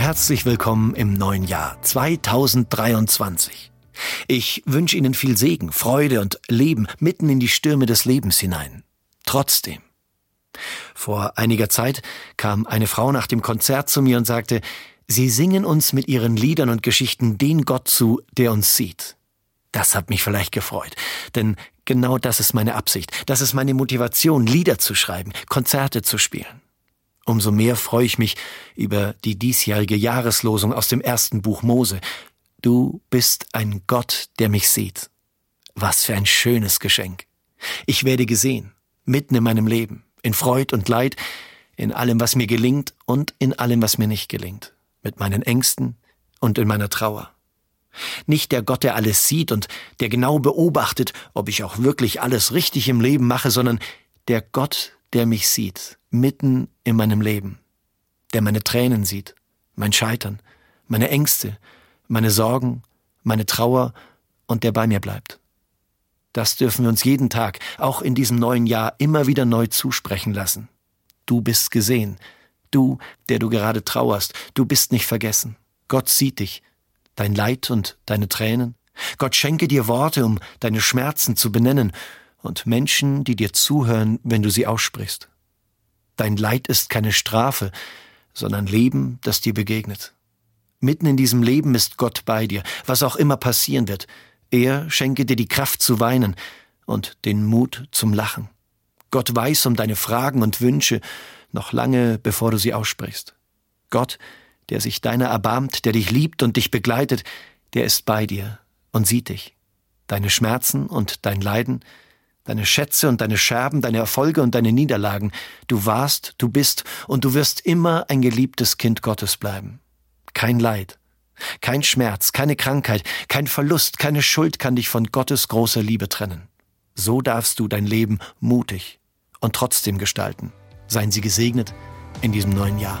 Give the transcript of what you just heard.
Herzlich willkommen im neuen Jahr 2023. Ich wünsche Ihnen viel Segen, Freude und Leben mitten in die Stürme des Lebens hinein. Trotzdem. Vor einiger Zeit kam eine Frau nach dem Konzert zu mir und sagte, Sie singen uns mit Ihren Liedern und Geschichten den Gott zu, der uns sieht. Das hat mich vielleicht gefreut, denn genau das ist meine Absicht, das ist meine Motivation, Lieder zu schreiben, Konzerte zu spielen. Umso mehr freue ich mich über die diesjährige Jahreslosung aus dem ersten Buch Mose. Du bist ein Gott, der mich sieht. Was für ein schönes Geschenk. Ich werde gesehen, mitten in meinem Leben, in Freud und Leid, in allem, was mir gelingt und in allem, was mir nicht gelingt, mit meinen Ängsten und in meiner Trauer. Nicht der Gott, der alles sieht und der genau beobachtet, ob ich auch wirklich alles richtig im Leben mache, sondern der Gott, der mich sieht, mitten in meinem Leben, der meine Tränen sieht, mein Scheitern, meine Ängste, meine Sorgen, meine Trauer und der bei mir bleibt. Das dürfen wir uns jeden Tag, auch in diesem neuen Jahr, immer wieder neu zusprechen lassen. Du bist gesehen. Du, der du gerade trauerst, du bist nicht vergessen. Gott sieht dich, dein Leid und deine Tränen. Gott schenke dir Worte, um deine Schmerzen zu benennen und Menschen, die dir zuhören, wenn du sie aussprichst. Dein Leid ist keine Strafe, sondern Leben, das dir begegnet. Mitten in diesem Leben ist Gott bei dir, was auch immer passieren wird. Er schenke dir die Kraft zu weinen und den Mut zum Lachen. Gott weiß um deine Fragen und Wünsche, noch lange bevor du sie aussprichst. Gott, der sich deiner erbarmt, der dich liebt und dich begleitet, der ist bei dir und sieht dich. Deine Schmerzen und dein Leiden, deine Schätze und deine Scherben, deine Erfolge und deine Niederlagen. Du warst, du bist und du wirst immer ein geliebtes Kind Gottes bleiben. Kein Leid, kein Schmerz, keine Krankheit, kein Verlust, keine Schuld kann dich von Gottes großer Liebe trennen. So darfst du dein Leben mutig und trotzdem gestalten. Seien Sie gesegnet in diesem neuen Jahr.